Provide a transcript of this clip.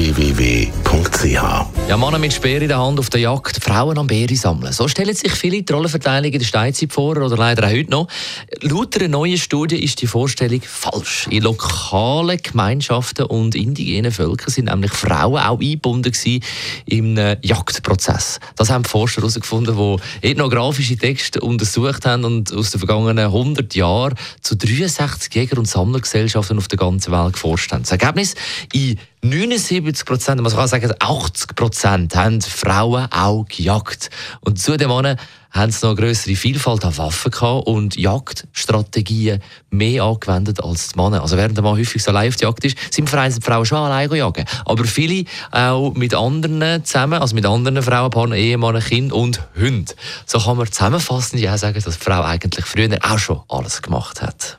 www.kopfwww.ch Ja, Männer mit Speer in der Hand auf der Jagd, Frauen am Beere sammeln. So stellen sich viele die Rollenverteilung in der Steinzeit vor oder leider auch heute noch. Laut einer neuen Studie ist die Vorstellung falsch. In lokalen Gemeinschaften und indigenen Völkern sind nämlich Frauen auch eingebunden im Jagdprozess. Das haben die Forscher herausgefunden, die ethnografische Texte untersucht haben und aus den vergangenen 100 Jahren zu 63 Jäger- und Sammlergesellschaften auf der ganzen Welt geforscht haben. Das Ergebnis, in 79 Prozent, man kann sagen 80 Prozent, haben Frauen auch gejagt. Und zu den Männern haben sie noch eine größere Vielfalt an Waffen gehabt und Jagdstrategien mehr angewendet als die Männer. Also während der Mann häufig so auf die Jagd ist, sind vereinzelt Frauen schon allein jagen. Aber viele auch mit anderen zusammen, also mit anderen Frauen, Partner, Ehemann, Kind und Hund. So kann man zusammenfassend ja sagen, dass die Frau eigentlich früher auch schon alles gemacht hat.